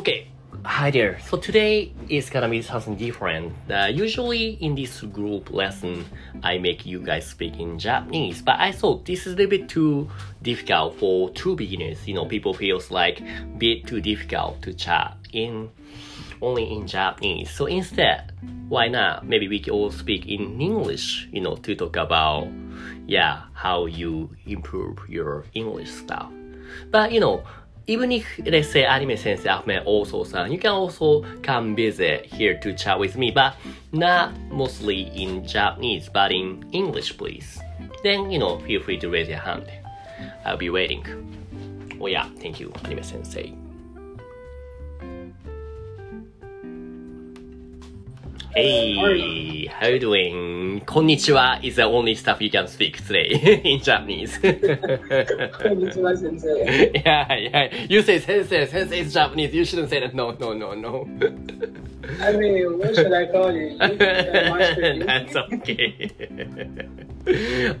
Okay, hi there. So today is gonna be something different. Uh, usually in this group lesson, I make you guys speak in Japanese, but I thought this is a little bit too difficult for true beginners. You know, people feels like bit too difficult to chat in only in Japanese. So instead, why not? Maybe we can all speak in English. You know, to talk about yeah how you improve your English stuff. But you know even if let's say anime sensei Ahmed also san, you can also come visit here to chat with me, but not mostly in Japanese, but in English, please. Then you know, feel free to raise your hand. I'll be waiting. Oh yeah, thank you, anime sensei. Hey, how you doing? Konnichiwa is the only stuff you can speak today in Japanese. Konnichiwa, sensei. yeah, yeah. You say sensei, sensei is Japanese. You shouldn't say that. No, no, no, no. I mean, what should I call you? You can master you. That's okay.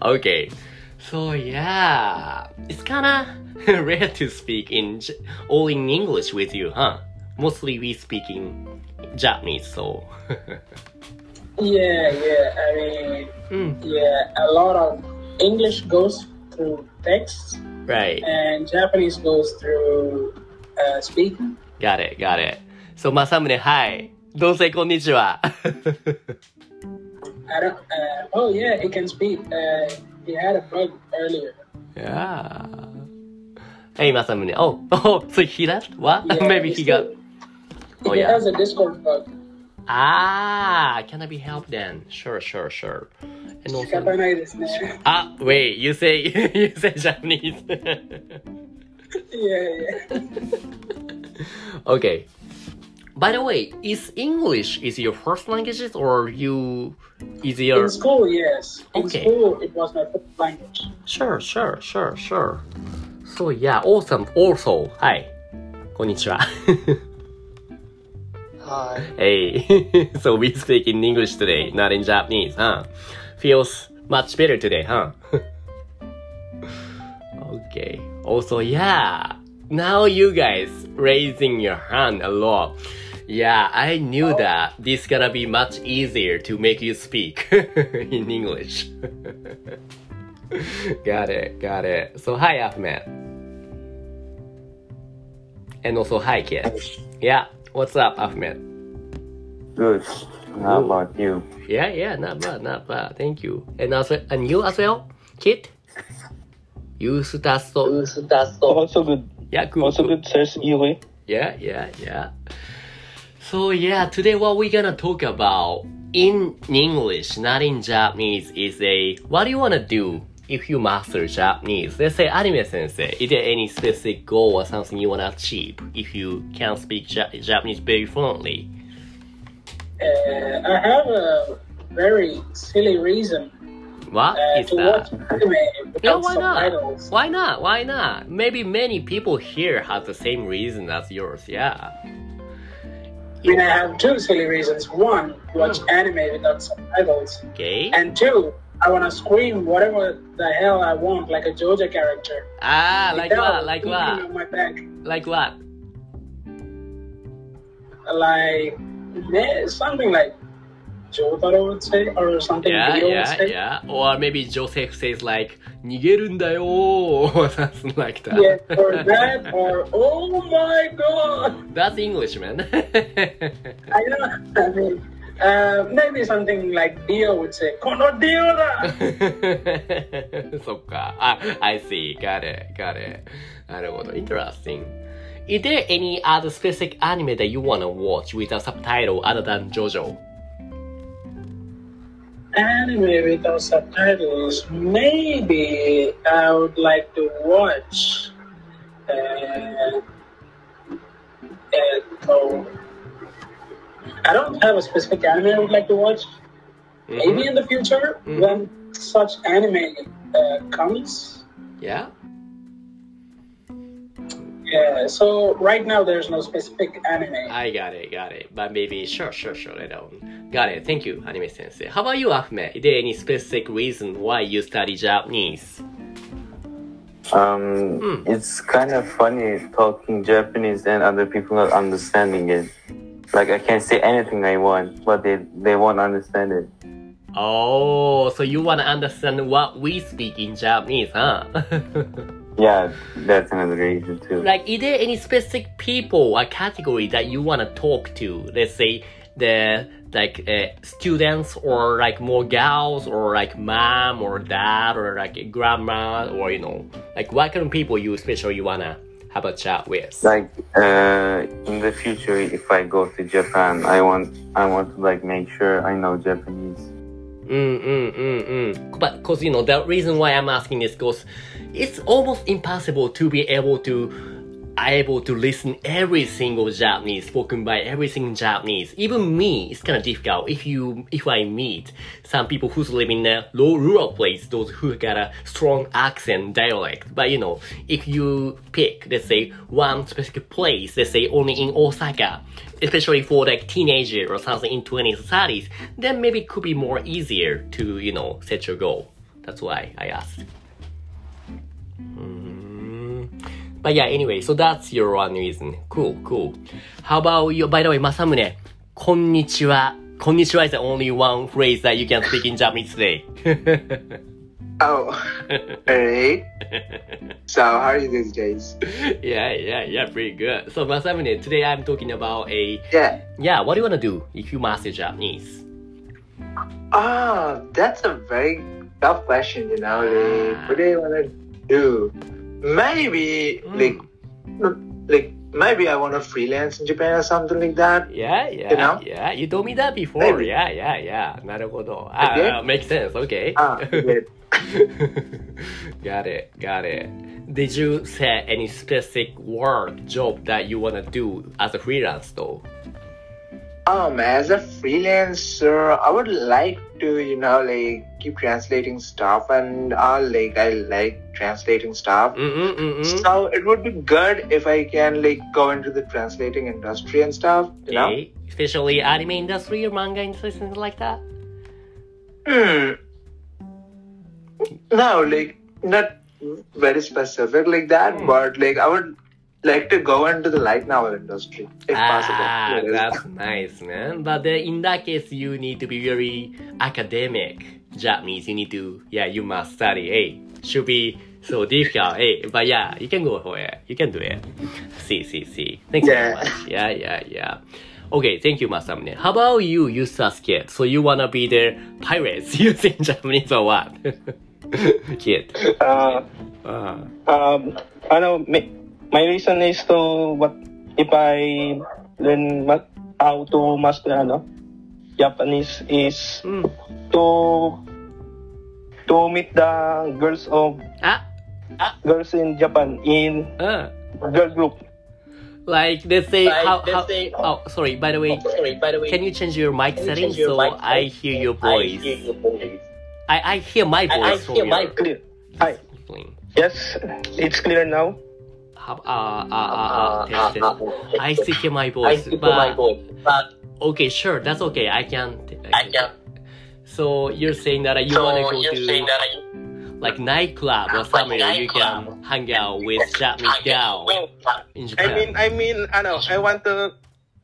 okay. So yeah, it's kinda rare to speak in all in English with you, huh? Mostly we speak in Japanese, so. yeah, yeah. I mean, mm. yeah, a lot of English goes through text, right? And Japanese goes through uh, speaking. Got it, got it. So Masamune, hi. Don't say konnichiwa. I don't. Uh, oh yeah, it can speak. Uh, he had a bug earlier. Yeah. Hey, Masamune. Oh, oh, so he left? What? Yeah, Maybe he still, got Oh, he yeah. has a Discord bug. Ah, can I be helped then? Sure, sure, sure. And also. 仕方ないですね。 Ah, wait, you say, you say Japanese. yeah, yeah. okay. By the way, is English is your first languages or you is your In school, yes. In Okay. school, it was my first language. Sure, sure, sure, sure. So yeah, awesome. Also, hi. こんにちは。 Hi. hey, so we speak in English today, not in Japanese, huh? Feels much better today, huh? okay. Also, yeah. Now you guys raising your hand a lot. Yeah, I knew oh. that this gonna be much easier to make you speak in English. got it, got it. So hi Ahmed. And also hi kid. Yeah, what's up Ahmed? Good. How about you? Yeah, yeah, not bad, not bad. Thank you. And also, and you as well, kid. You start so. Also good. Yeah, good. Also good. good, says Yuri. Yeah, yeah, yeah. So yeah, today what we're gonna talk about in English, not in Japanese, is a what do you wanna do if you master Japanese? Let's say anime sensei. Is there any specific goal or something you wanna achieve if you can speak ja- Japanese very fluently? Uh, I have a very silly reason What uh, is to that? watch anime without Yeah, why not? Why not? Why not? Maybe many people here have the same reason as yours. Yeah. I mean, I have two silly reasons. One, watch anime without subtitles. Okay. And two, I want to scream whatever the hell I want, like a JoJo character. Ah, like what? Like what? My back. Like what? Like something like JoJo would say, or something. Yeah, yeah, yeah. Or maybe Joseph says like "nigerundayo" or something like that. Yeah, or that, or "Oh my god." That's English, man. I know. I mean. uh, maybe something like Dio would say, Kono Dio da! そっか。あ、I see. Got it. Got it. なるほど。Interesting. Is there any other specific anime that you wanna watch with a subtitle other than JoJo? Anime without subtitles. Maybe I would like to watch. Uh, uh, oh, I don't have a specific anime I would like to watch. Maybe in the future, Mhm. when such anime uh, comes. Yeah? Yeah, so right now there's no specific anime. I got it, got it. But maybe, sure, sure, sure, later on. Got it. Thank you, anime sensei. How about you, Ahmed? Is there any specific reason why you study Japanese? Um, Hmm. it's kind of funny talking Japanese and other people not understanding it. Like I can say anything I want, but they they won't understand it. Oh, so you wanna understand what we speak in Japanese, huh? Yeah, that's another reason too. like, is there any specific people or category that you wanna talk to? Let's say the like uh, students or like more gals or like mom or dad or like grandma or you know like what kind of people you especially wanna have a chat with? Like uh, in the future, if I go to Japan, I want I want to like make sure I know Japanese. Mm, mm, mm, mm. But because you know the reason why I'm asking is because it's almost impossible to be able to able to listen every single Japanese spoken by every single Japanese. Even me, it's kind of difficult if you if I meet some people who's live in a low rural place, those who got a strong accent dialect. But you know, if you pick let's say one specific place, let's say only in Osaka, especially for like teenager or something in 20s 30s, then maybe it could be more easier to you know set your goal. That's why I asked. Mm. But yeah, anyway, so that's your one reason. Cool, cool. How about you? By the way, Masamune, konnichiwa. Konnichiwa is the only one phrase that you can speak in Japanese today. Oh, alright. So, how are you these days? yeah, yeah, yeah, pretty good. So Masamune, today I'm talking about a Yeah. yeah. What do you wanna do if you master Japanese? Ah, that's a very tough question, you know. What do you want to do? Maybe, Mm. like, like, maybe I want to freelance in Japan or something like that. Yeah, yeah, You know? yeah. You told me that before. Maybe. Yeah, yeah, yeah. なるほど。Ah, Okay. uh, makes sense. Okay. Ah, good. got it, got it. Did you set any specific work job that you wanna do as a freelance though? Um, as a freelancer, I would like to, you know, like keep translating stuff, and uh, like I like translating stuff. Mm mm mm mm. So it would be good if I can like go into the translating industry and stuff, you know. Okay. Especially anime industry or manga industry, something like that. Hmm. No, like not very specific like that, Hmm. but like I would like to go into the light novel industry if ah, possible. that's nice, man. But then in that case, you need to be very academic Japanese. You need to, yeah, you must study. Hey, should be so difficult. Hey, but yeah, you can go for it. You can do it. See, see, see. Thanks very Yeah. much. Yeah, yeah, yeah. Okay, thank you, Masamune. How about you, you Sasuke? So you wanna be the pirates using Japanese or what? Kid. Uh, Uh, um, ano, may, my reason is to what if I learn how to master ano Japanese is mm. to to meet the girls of Ah, girls in Japan in uh. girl group. Like let's say Like, how, let's how say- oh sorry by the way Sorry, by the way, can you change your mic Can you settings change your so mic I settings? hear your I voice hear your voice. I, I hear my I, I voice from hear your my Clear. Hi. thing. Yes, it's clear now. How, uh, uh, uh, uh, Uh, test, uh, test. uh, I still hear my I voice still hear but my voice, but okay sure that's okay I can I can. so you're saying that you So wanna go to I like nightclub or Like somewhere you can hang out with Japanese gal in Japan. I mean, I mean, ano, I want to,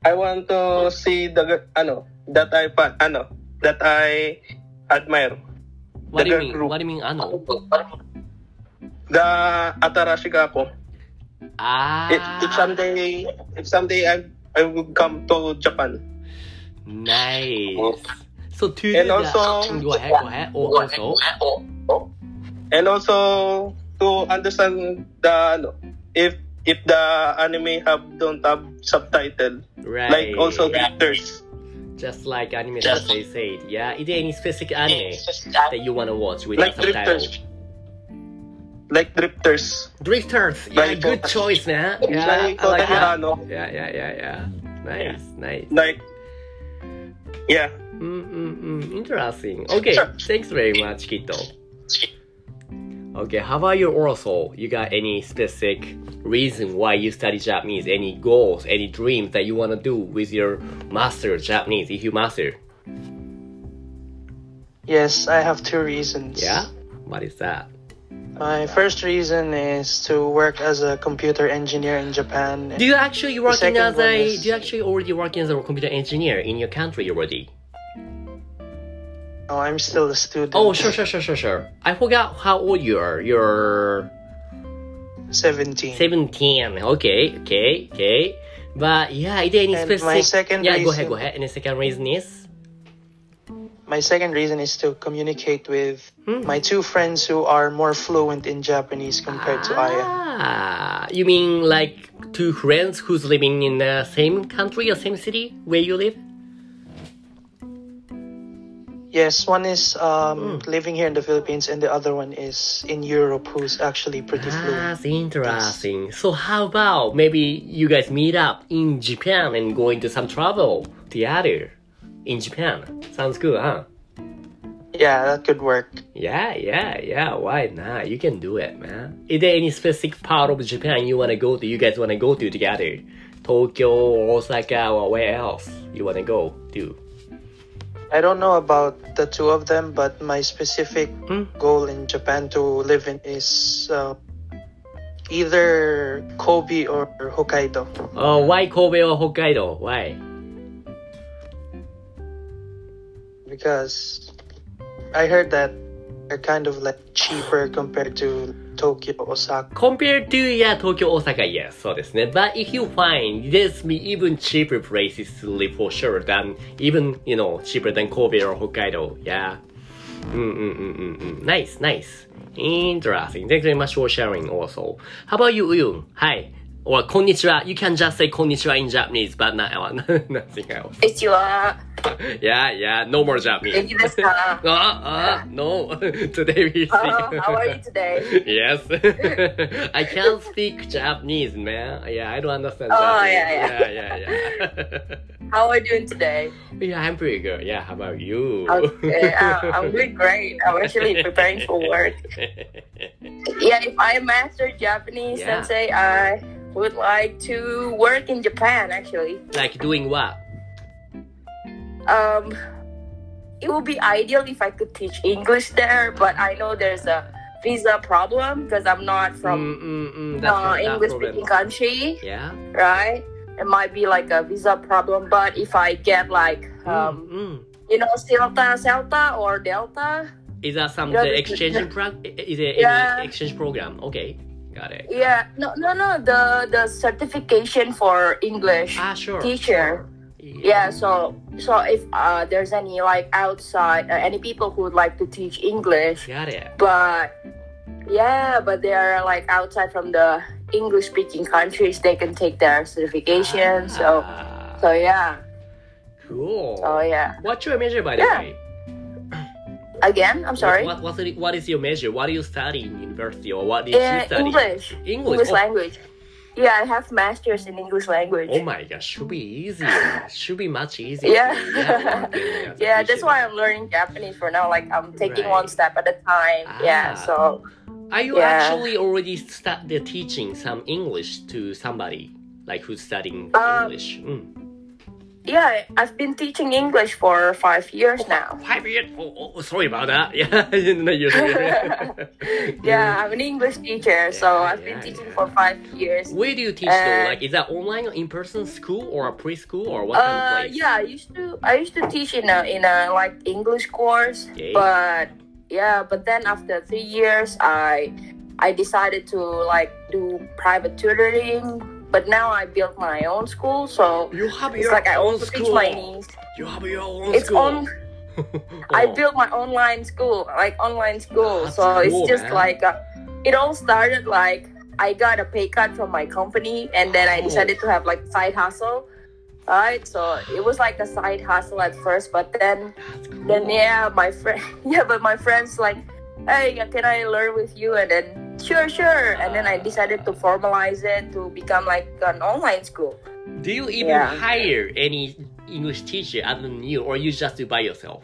I want to see the, ano, that I, pa- ano, that I admire. what do you the mean group. what do you mean ano The Atarashii Gakko. ah If, if someday, if someday I, I will come to Japan. Nice so to And that- also- go ahead go ahead or also Oh, oh. And also to understand the, ano, if, if the anime have don't have subtitle, right like also drifters, Just like anime Just- that they said. Yeah, is there any specific anime that you wanna watch with like subtitles? drifters, like drifters. Drifters. Yeah, Like, good choice, man. Yeah, like, I like that. Yeah, yeah, yeah, yeah. Nice, nice. like, yeah. Mm, mm, mm. Interesting. Okay, thanks very much, Kito. Okay, how about you also? You got any specific reason why you study Japanese? Any goals, any dreams that you wanna do with your master Japanese if you master? Yes, I have two reasons. Yeah? What is that? My first reason is to work as a computer engineer in Japan. Do you actually working as a? is- Do you actually already working as a computer engineer in your country already? Oh, I'm still a student. Oh, sure, sure, sure, sure, sure. I forgot how old you are. You're 17. 17. Okay, okay, okay. But yeah, is there any And specific? my second yeah, go ahead, go ahead. And the second reason is? My second reason is to communicate with Hmm. my two friends who are more fluent in Japanese compared to I am. Ah, you mean like two friends who's living in the same country or same city where you live? Yes, one is um, Hmm. living here in the Philippines, and the other one is in Europe, who's actually pretty fluent. That's interesting. So how about maybe you guys meet up in Japan and go into some travel together in Japan? Sounds good, huh? Yeah, that could work. Yeah, yeah, yeah. Why not? You can do it, man. Is there any specific part of Japan you wanna go to? You guys wanna go to together? Tokyo, Osaka, or where else you wanna go to? I don't know about the two of them, but my specific Hmm? goal in Japan to live in is uh, either Kobe or Hokkaido. Oh, why Kobe or Hokkaido? Why? because I heard that they're kind of like cheaper compared to Tokyo, Osaka. Compared to yeah, Tokyo, Osaka, yes, so this But if you find there's even cheaper places to live for sure than even you know cheaper than Kobe or Hokkaido, yeah. Mm mm mm mm. mm. Nice, nice. Interesting. Thank you very much for sharing also. How about you, Uyun? Hi or konnichiwa. You can just say konnichiwa in Japanese, but not nothing else. Konnichiwa. Yeah, yeah. No more Japanese. ah, ah, no. today we uh, speak. How are you today? yes. I can't speak Japanese, man. Yeah, I don't understand. Oh, Japanese. yeah, yeah. Yeah, yeah, yeah. how are you doing today? Yeah, I'm pretty good. Yeah, how about you? Okay, uh, I'm doing great. I'm actually preparing for work. yeah, if I master Japanese yeah. sensei, I would like to work in Japan actually. like doing what? Um, it would be ideal if I could teach English there, but I know there's a visa problem because I'm not from mm, mm, mm, uh, English speaking country. Yeah. right? It might be like a visa problem, but if I get like um, mm, mm. you know, Delta, Celta or Delta, Is that some Yeah, the exchange prog- Is it Yeah. any exchange program? Okay, got it. yeah, no, no, no, the the certification for English Ah, sure. teacher. Yeah, so so if uh, there's any like outside uh, any people who would like to teach English, Got it. but yeah, but they are like outside from the English speaking countries, they can take their certification. So Ah, so yeah, cool. so yeah. What's your major, by the Yeah. way? Again, I'm sorry. What, what, what's what is your major? What do you study in university, or what did Uh, you study? English. English. English Oh, language. Yeah, I have masters in English language. Oh my gosh, should be easier. should be much easier. yeah. yeah, yeah, that's why I'm learning Japanese for now. Like I'm taking Right. one step at a time. Yeah. Ah. So. Are you yeah. actually already start the teaching some English to somebody like who's studying Um, English? Mm. Yeah, I've been teaching English for five years now. Five years. Oh, oh, sorry about that. Yeah, I didn't know you. Yeah, I'm an English teacher, so Yeah, I've been yeah, teaching yeah. for five years. Where do you teach though? Uh, Like, is that online or in-person school or a preschool or what kind of Uh, place? yeah, I used to I used to teach in a in a like English course, Okay. but yeah, but then after three years, I I decided to like do private tutoring. But now I built my own school, so You have it's your like I own also teach school. my niece. You have your own It's school. on. I Oh. built my online school, like online school. That's so cool, it's just man. like uh, it all started like I got a pay cut from my company, and then I Oh. decided to have like side hustle. Right, so it was like a side hustle at first, but then cool. then yeah, my friend yeah, but my friends like, hey, can I learn with you? And then sure, sure. And then I decided to formalize it to become like an online school. Do you even Yeah. hire any English teacher other than you, or you just do by yourself?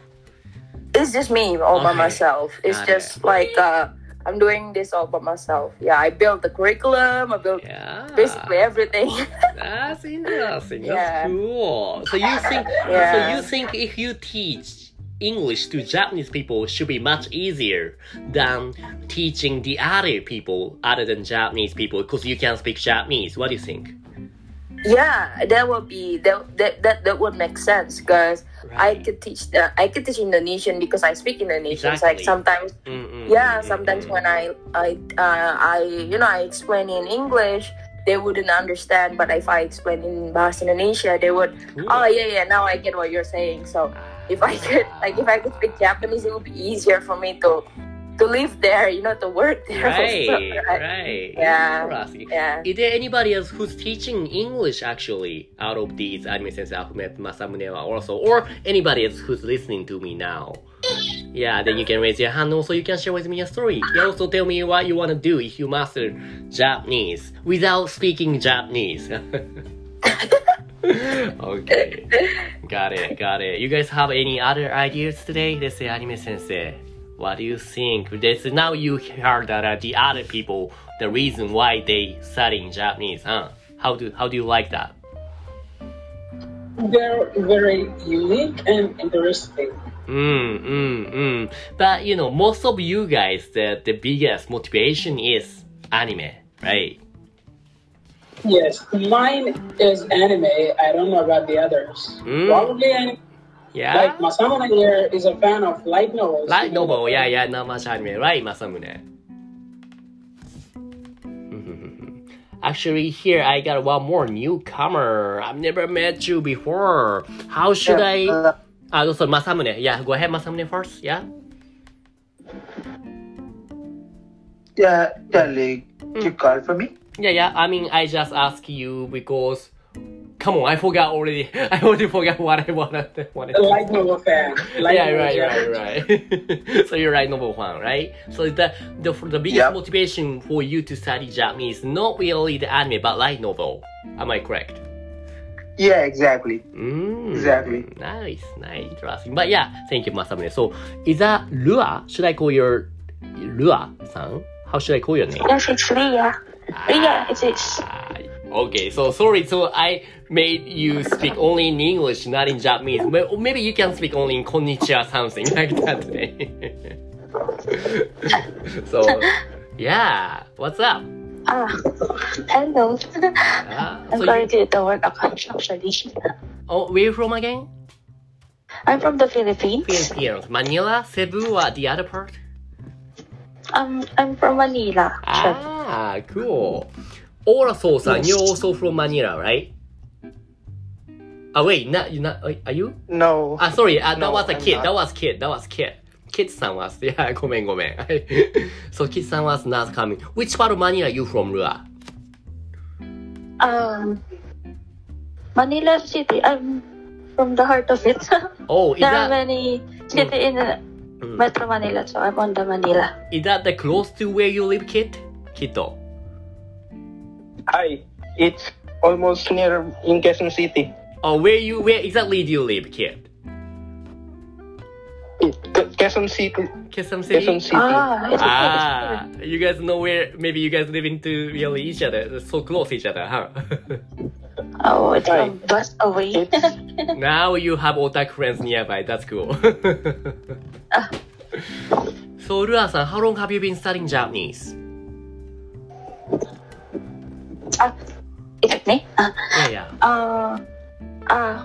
It's just me all by myself. It's Got just like uh, I'm doing this all by myself. Yeah, I built the curriculum. I built Yeah. basically everything. That's interesting. Yeah. That's cool. So you think? So you think if you teach English to Japanese people should be much easier than teaching the other people other than Japanese people because you can speak Japanese. What do you think? Yeah, that would be that that that, that would make sense because I Right. could teach the I could teach Indonesian because I speak Indonesian. It's Like sometimes Mm-mm, yeah mm, sometimes mm-mm. when i i uh, i you know i explain in english they wouldn't understand but if i explain in bahasa indonesia they would Cool. oh yeah yeah now i get what you're saying so ah. If i could like if i could speak japanese it would be easier for me to to live there you know to work there Right, also, right. Yeah. Yeah Is there anybody else who's teaching English actually out of these anime sensei Ahmed Masamune also, or anybody else who's listening to me now? Yeah, then you can raise your hand. Also, you can share with me a story. You also tell me what you want to do if you master Japanese without speaking Japanese. okay, got it, got it. You guys have any other ideas today? Let's say anime sensei. What do you think? This now you heard that uh, the other people, the reason why they studying Japanese, huh? How do how do you like that? They're very unique and interesting. Mm, mm, mm. But you know, most of you guys, the the biggest motivation is anime, right? Yes, mine is anime. I don't know about the others. Mm. Probably anime. Yeah. Like Masamune here is a fan of light novels. Light novel, yeah, yeah, not much anime, right, Masamune? Actually, here I got one more newcomer. I've never met you before. How should I? Uh, Ah, so Masamune. Yeah, go ahead, Masamune first. Yeah. Yeah, yeah, like you call for me? Yeah, yeah. I mean, I just ask you because. Come on, I forgot already. I already forgot what I wanted. wanted A to light novel fan. Light yeah, novel right, fan. right, right. so you're right, number one, right? So the the the biggest Yep. motivation for you to study Japanese not really the anime but light novel. Am I correct? Yeah, exactly. Mm, Exactly. Nice, nice, interesting. But yeah, thank you, Masamune. So is that Lua? Should I call your Lua-san? How should I call your name? Yes, it's Ria. Ria, it is. Ah, okay, so sorry, so I made you speak only in English, not in Japanese. May- Maybe you can speak only in konnichiwa, something like that today. so, yeah, what's up? Ah, hello. Ah, I'm so going you, to the work account actually. oh, where you from again? I'm from the Philippines. Philippines. Manila, Cebu, or the other part? Um, I'm from Manila. actually. Ah, cool. Ola Sosa, you're also from Manila, right? Oh wait, not you not are you? No. Ah sorry, uh, that no, was a kid. That was kid. That was kid. Kid san was yeah, gomen gomen. so kid san was not coming. Which part of Manila you from, Lua? Um Manila City. I'm from the heart of it. oh, is there that... are many city mm. in. Uh, hmm. Metro Manila, so I'm on the Manila. Is that the close to where you live, kid? Kito. Hi, it's almost near in Quezon City. Oh, where you, where exactly do you live, kid? It, Quezon Quezon City. Quezon City? Quezon City. Ah, Ah, you guys know where, maybe you guys live into really each other, They're so close each other, huh? Oh, it's Hi. a bus away. now you have otaku friends nearby, that's cool. so, Rua-san, how long have you been studying Japanese? Ah, is it me? Ah, Yeah, yeah. Uh, uh,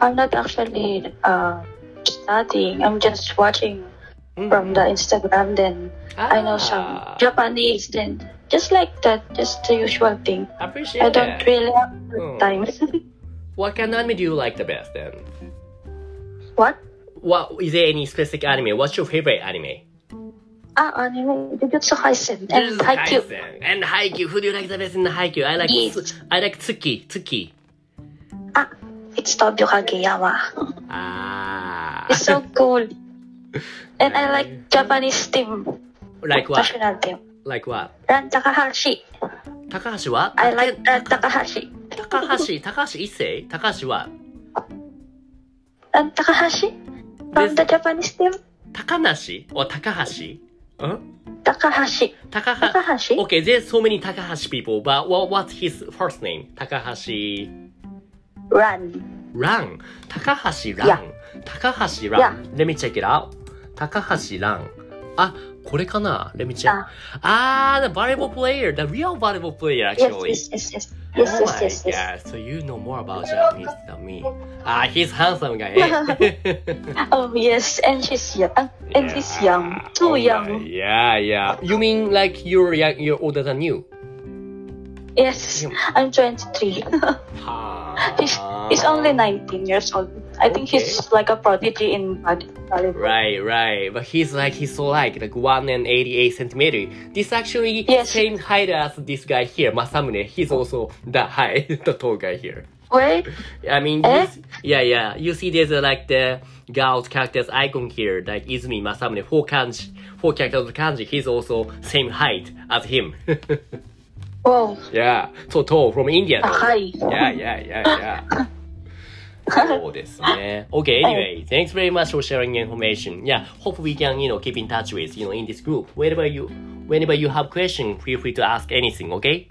I'm not actually uh, studying. I'm just watching Mm. from the Instagram. Then I know some Ah, Japanese. Then just like that, just the usual thing. I appreciate I don't that. really have Oh. time. What kind of anime do you like the best then? what? What is there any specific anime? What's your favorite anime? Ah, anime. Jujutsu Kaisen and Jujutsu Haikyuu. Kaisen and Haikyuu. Who do you like the best in the Haikyuu? I like Yes. Tsu- I like Tsuki. Tsuki. Ah, it's Tobio Kageyama. Ah. It's so cool. And I like Japanese team, like what? national team. Like what? Ran Takahashi. Takahashi what? I like Ran Takahashi. Takahashi. Takahashi Issei. Takahashi what? Ran Takahashi from This- the Japanese team. Takanashi or Takahashi? Huh? Takahashi. Takahashi. Takahashi. Okay, there's so many Takahashi people, but what, what's his first name? Takahashi. Ran. Ran. Takahashi Ran. Yeah. Takahashi Ran. Yeah. Let me check it out. Takahashi Ran. あ、これかな ?Let me check. Ah. あー、the volleyball player. The real volleyball player, actually. yes, yes, yes. Yes, oh yes, my yes, yes. god, so you know more about Japanese than me. Ah, he's handsome guy. eh? Oh, yes, and she's young. And he's young. Too Oh young. Yeah, yeah. You mean like you're young, you're older than you? Yes, I'm 23. he's, he's only 19 years old. I think he's like a prodigy in volley- volleyball. Right, right. But he's like he's so like like one and eighty eight centimeter. This actually Yes. same height as this guy here, Masamune. He's also that high, the tall guy here. Wait, I mean, Eh? yeah, yeah. You see, there's uh, like the girl's character's icon here, like Izumi Masamune, four kanji, four characters of kanji. He's also same height as him. whoa, yeah, so tall from India. though. hi. Yeah, yeah, yeah, yeah. そうですね。Okay, anyway, thanks very much for sharing information. Yeah, hope we can, you know, keep in touch with, you know, in this group. Whenever you, whenever you have question, feel free to ask anything, okay?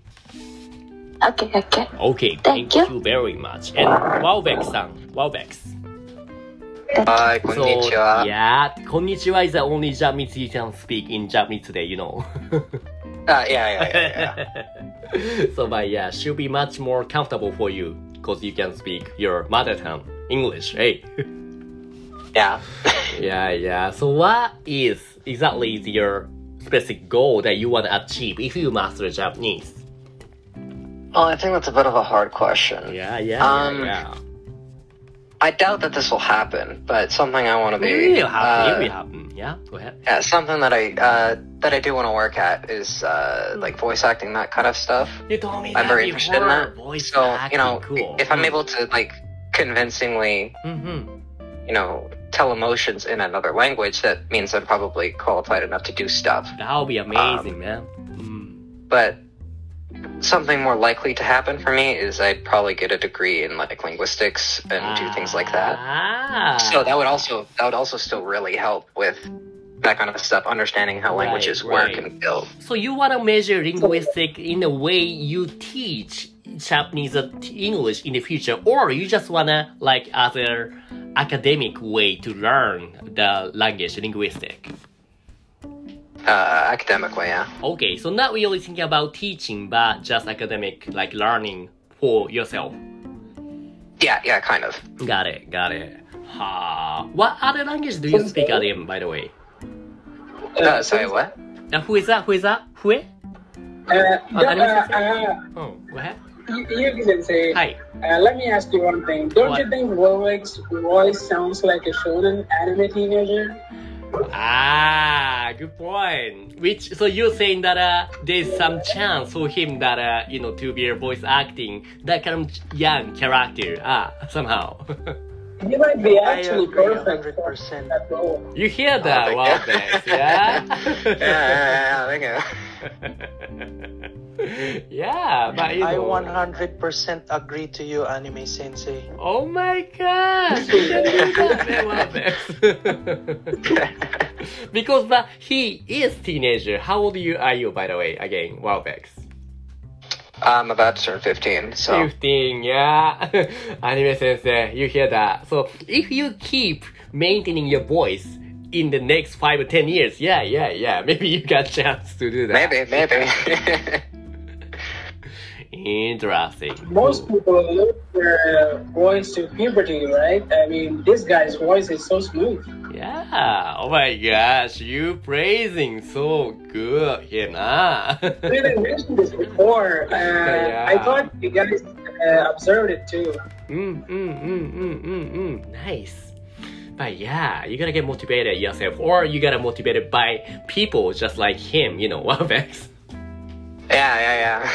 Okay, okay. Okay, Thank thank, you. you very much. And Wowbex-san, Wowbex. Hi, So, konnichiwa. yeah, konnichiwa is the only Japanese you can speak in Japanese today, you know. Uh, yeah, yeah, yeah, yeah. so, but yeah, should be much more comfortable for you because you can speak your mother tongue, English, hey. yeah. yeah, yeah. So, what is exactly your specific goal that you want to achieve if you master Japanese? Well, I think that's a bit of a hard question. Yeah, yeah, Um, yeah, yeah. I doubt that this will happen, but something I want to be. It will happen. uh, it will happen. Yeah, go ahead. Yeah, something that I uh, that I do want to work at is uh, like voice acting, that kind of stuff. You told me I'm very interested in that. Voice so acting, you know, cool. if I'm able to like convincingly, Mm-hmm. you know, tell emotions in another language, that means I'm probably qualified enough to do stuff. That would be amazing, man. Mm. But something more likely to happen for me is I'd probably get a degree in like linguistics and do things like that. Ah. So that would also that would also still really help with that kind of stuff, understanding how Right, languages right. work and build. So you want to measure linguistic in the way you teach Japanese uh, English in the future, or you just wanna like other academic way to learn the language linguistic? Uh, academic way, yeah. Okay, so not really thinking about teaching, but just academic like learning for yourself. Yeah, yeah, kind of. Got it, got it. Ha. What other language do you speak, Adam? By the way, Uh, sorry, what? Now, who is that? Who is that? Who? is- Uh, Oh, uh, uh, Oh, ahead. you, you can say. Hi. Uh, let me ask you one thing. Don't What? you think Warwick's voice sounds like a shonen anime teenager? Ah, good point. Which so you're saying that uh, there's some chance for him that uh, you know to be a voice acting that kind of young character ah somehow. He might be actually perfect 100%. you hear that? thank Wow, you. thanks. Yeah. yeah, yeah, yeah, yeah, but you I 100% agree to you, Anime Sensei. Oh my gosh! you can do that, man, wow, because but he is teenager. How old you are you by the way? Again, Wowbex. I'm about to turn 15, so 15, yeah. Anime sensei, you hear that. So if you keep maintaining your voice in the next 5 or 10 years, yeah, yeah, yeah, maybe you got chance to do that. maybe, maybe. Interesting. Most people lose their voice to puberty, right? I mean, this guy's voice is so smooth. Yeah. Oh my gosh, you praising so good here, nah. We didn't mention this before. Uh, Yeah. I thought you guys uh, observed it too. Mm, mm, mm, mm, mm, mm. Nice. But yeah, you gotta get motivated yourself, or you gotta motivated by people just like him, you know, Wowbex. Yeah, yeah, yeah.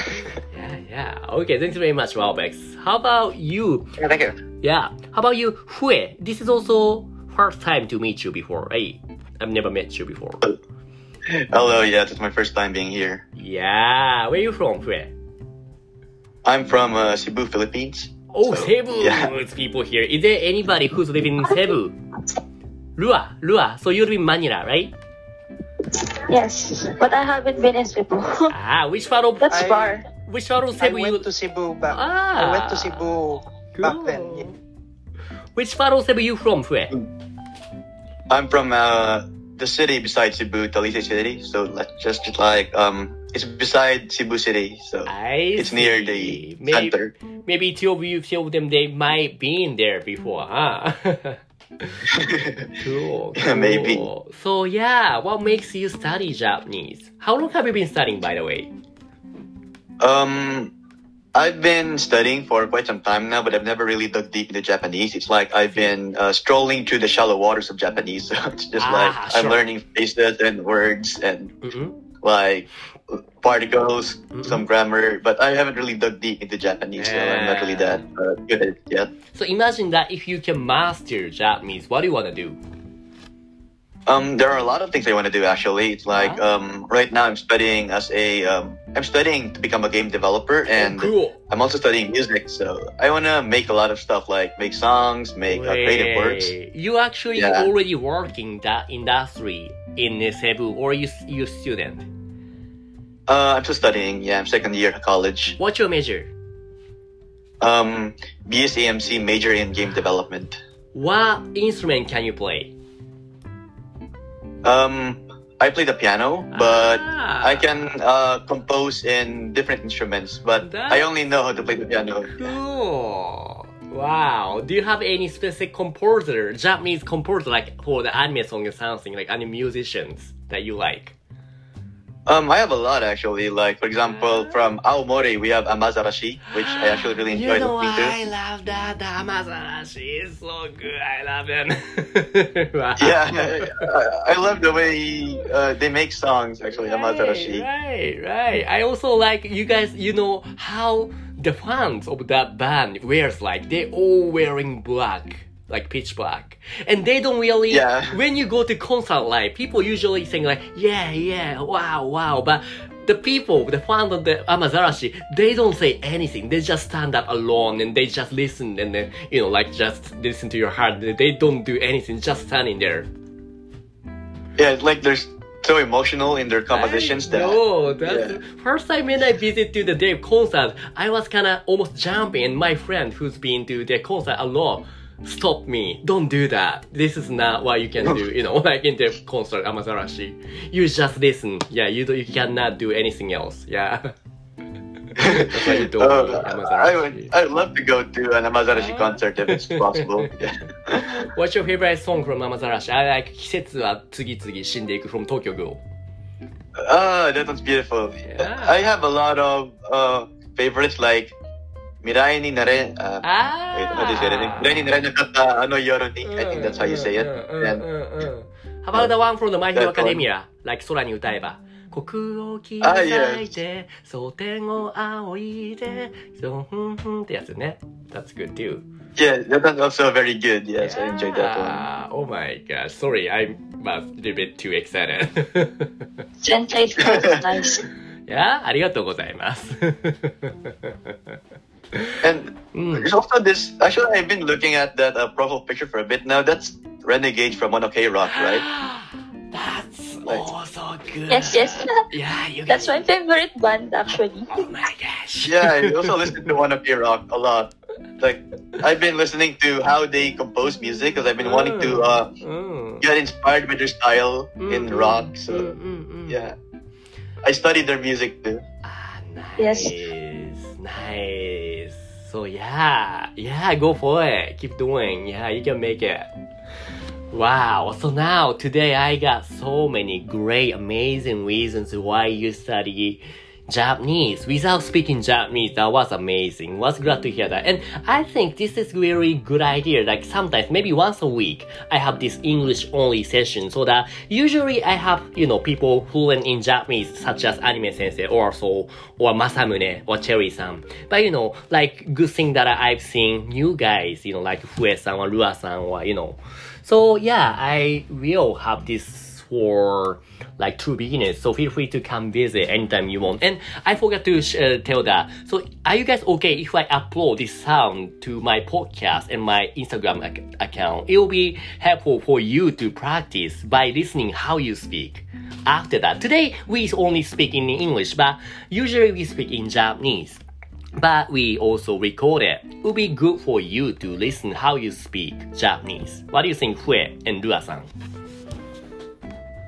Yeah, yeah. Okay, thanks very much, Wowbex. How about you? yeah. Thank you. Yeah. How about you, Hue? This is also first time to meet you before, right? I've never met you before. Hello, yeah, it's my first time being here. Yeah. Where are you from, Hue? I'm from uh, Cebu, Philippines. Oh, So, Cebu. yeah. It's people here. Is there anybody who's living in Cebu? Lua, Lua. So you live in Manila, right? Yes, but I haven't been in Cebu. Ah, which part of That's I- far. which part of I Cebu you? went to Cebu back. Ah. I went to Cebu back then. yeah. Which part of Cebu you from, Fue? I'm from uh, the city beside Cebu, Talisay City. So like, just like um, it's beside Cebu City, so I it's near the Maybe, center. maybe two of you, two of them, they might been there before, huh? cool, Yeah, maybe. So yeah, what makes you study Japanese? How long have you been studying, by the way? Um, I've been studying for quite some time now, but I've never really dug deep into Japanese. It's like I've been uh, strolling through the shallow waters of Japanese. So it's just Ah, like I'm learning phrases and words and Mm-hmm. Like particles, some grammar, but I haven't really dug deep into Japanese, so I'm not really that uh, good at it yet. So imagine that if you can master Japanese, what do you want to do? Um, there are a lot of things I want to do actually. It's like um, right now I'm studying as a um, I'm studying to become a game developer and cool. I'm also studying music. So I want to make a lot of stuff like make songs, make uh, creative works. You actually Yeah. already working that industry in Cebu, or you you student? Uh, I'm still studying. Yeah, I'm second year of college. What's your major? Um, BSAMC major in game development. What instrument can you play? Um, I play the piano, but Ah. I can uh, compose in different instruments. But I only know how to play the piano. Cool. Wow. Do you have any specific composer, Japanese composer, like for the anime song or something, like any musicians that you like? Um, I have a lot actually. Like for example, from Aomori we have Amazarashi, which I actually really enjoy You know listening I love that. The Amazarashi is so good. I love them. Wow. Yeah, I, I love the way uh, they make songs. Actually, Amazarashi. Right, right. I also like you guys. You know how the fans of that band wears like they all wearing black, like pitch black, and they don't really. Yeah. When you go to concert live, people usually sing like yeah, yeah, wow, wow, but. The people, the fans of the Amazarashi, they don't say anything. They just stand up alone and they just listen and then, you know, like just listen to your heart. They don't do anything, just standing there. Yeah, like they're so emotional in their compositions that. No, that's first time when I visited to the Dave concert, I was kinda almost jumping and my friend who's been to the concert a lot stopped me. Don't do that. This is not what you can do, you know, like in the concert Amazarashi. You just listen. Yeah, you do, you cannot do anything else. Yeah. That's why you don't Uh, need I Amazarashi. would. I'd love to go to an Amazarashi concert if it's possible. Yeah. What's your favorite song from Amazarashi? I like 季節は次々死んでいく from Tokyo Ghoul. Ah, that one's beautiful. I have a lot of uh, favorites like Mirai ni nare. Uh, wait, how do you say that? Mirai ni nare nakata ano yoro ni. I think that's how you say it. And How about the one from the My Hero. Academia? Like 空に歌えば。国を切り Ah, 裂いて、蒼天を仰いで、そう、ふんふんってやつね。That's good too. yeah, that one's also very good. Yes, I enjoyed that one. Ah, oh my gosh, sorry, I was a little bit too excited. Translation is nice. いや、ありがとうございます。And hmm. there's also this. Actually, I've been looking at that uh, profile picture for a bit now. That's Renegade from One Ok Rock, right? That's also good. Yes, yes. Yeah, you That's my favorite band actually. Oh my gosh. Yeah, I also listen to One Ok Rock a lot. Like, I've been listening to how they compose music because I've been wanting to oh. uh, oh. get inspired by their style in mm-hmm. rock. So, mm-hmm, mm-hmm. yeah. I studied their music too. Ah, yes. Nice, Yes. nice. So yeah, yeah, go for it. Keep doing. Yeah, you can make it. Wow. So now today I got so many great, amazing reasons why you study Japanese without speaking Japanese. That was amazing. Was glad to hear that. And I think this is really good idea. Like sometimes, maybe once a week, I have this English only session so that usually I have, you know, people fluent in Japanese such as Anime Sensei or so, or Masamune or Cherry-san. But you know, like good thing that I've seen new guys, you know, like Fue-san or Rua-san or, you know. So yeah, I will have this for like two beginners. So feel free to come visit anytime you want. And I forgot to uh, tell that. So are you guys okay if I upload this sound to my podcast and my Instagram ac- account? It will be helpful for you to practice by listening how you speak. After that, today we only speak in English, but usually we speak in Japanese. But we also record it It would be good for you to listen how you speak Japanese? What do you think, Fue and Rua-san?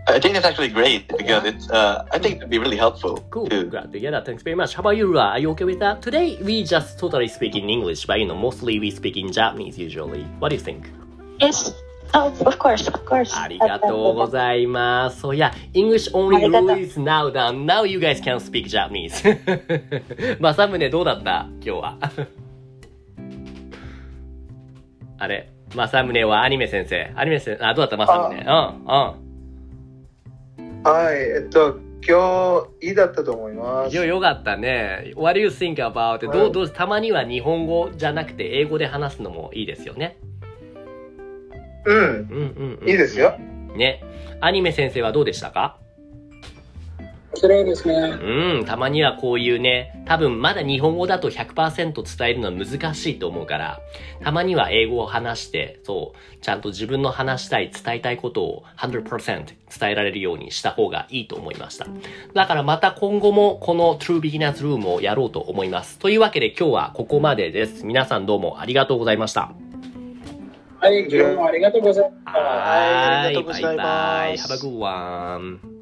I think that's actually great because it's. Uh, I think it'd be really helpful. Cool. Too. Glad to hear that. Thanks very much. How about you, Rua? Are you okay with that? Today we just totally speak in English, but you know mostly we speak in Japanese usually. What do you think? Yes. Oh, of course, of course. ありがとうございます。So yeah, English only rule is now done. Now you guys can speak Japanese. まさむねどうだった今日は。あれまさむねはアニメ先生。アニメ先生、あ、どうだったまさむね。うん、うん。 はい、えっと、今日、いいだったと思います。よ、よかったね。What do you think about? どう、どう、たまには日本語じゃなくて英語で話すのもいいですよね。うん。うんうんうん。いいですよ。ね。アニメ先生はどうでしたか？綺麗ですね。うん、たまにはこういうね、多分まだ日本語だと100%伝えるのは難しいと思うから、たまには英語を話して、そう、ちゃんと自分の話したい、伝えたいことを100%伝えられるようにした方がいいと思いました。だからまた今後もこの True Beginners Room をやろうと思います。というわけで今日はここまでです。皆さんどうもありがとうございました。はい、今日もありがとうございました。はい、バイバイ。Have a good one.